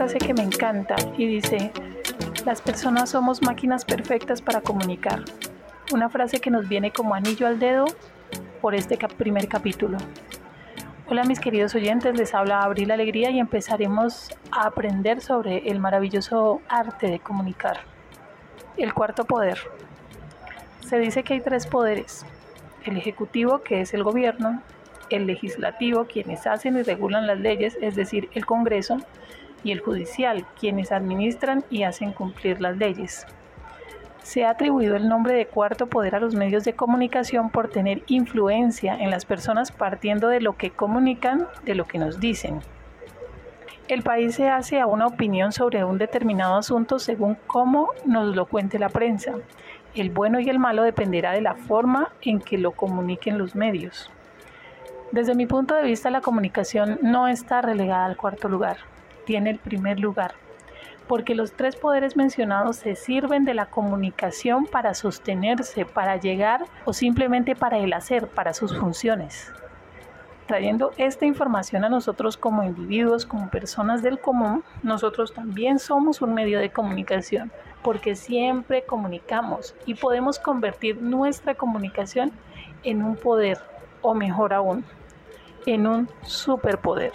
frase que me encanta y dice, las personas somos máquinas perfectas para comunicar. Una frase que nos viene como anillo al dedo por este primer capítulo. Hola mis queridos oyentes, les habla Abril Alegría y empezaremos a aprender sobre el maravilloso arte de comunicar. El cuarto poder. Se dice que hay tres poderes. El ejecutivo, que es el gobierno, el legislativo, quienes hacen y regulan las leyes, es decir, el Congreso, y el judicial, quienes administran y hacen cumplir las leyes. Se ha atribuido el nombre de cuarto poder a los medios de comunicación por tener influencia en las personas partiendo de lo que comunican, de lo que nos dicen. El país se hace a una opinión sobre un determinado asunto según cómo nos lo cuente la prensa. El bueno y el malo dependerá de la forma en que lo comuniquen los medios. Desde mi punto de vista, la comunicación no está relegada al cuarto lugar, tiene el primer lugar, porque los tres poderes mencionados se sirven de la comunicación para sostenerse, para llegar o simplemente para el hacer, para sus funciones. Trayendo esta información a nosotros como individuos, como personas del común, nosotros también somos un medio de comunicación, porque siempre comunicamos y podemos convertir nuestra comunicación en un poder, o mejor aún, en un superpoder.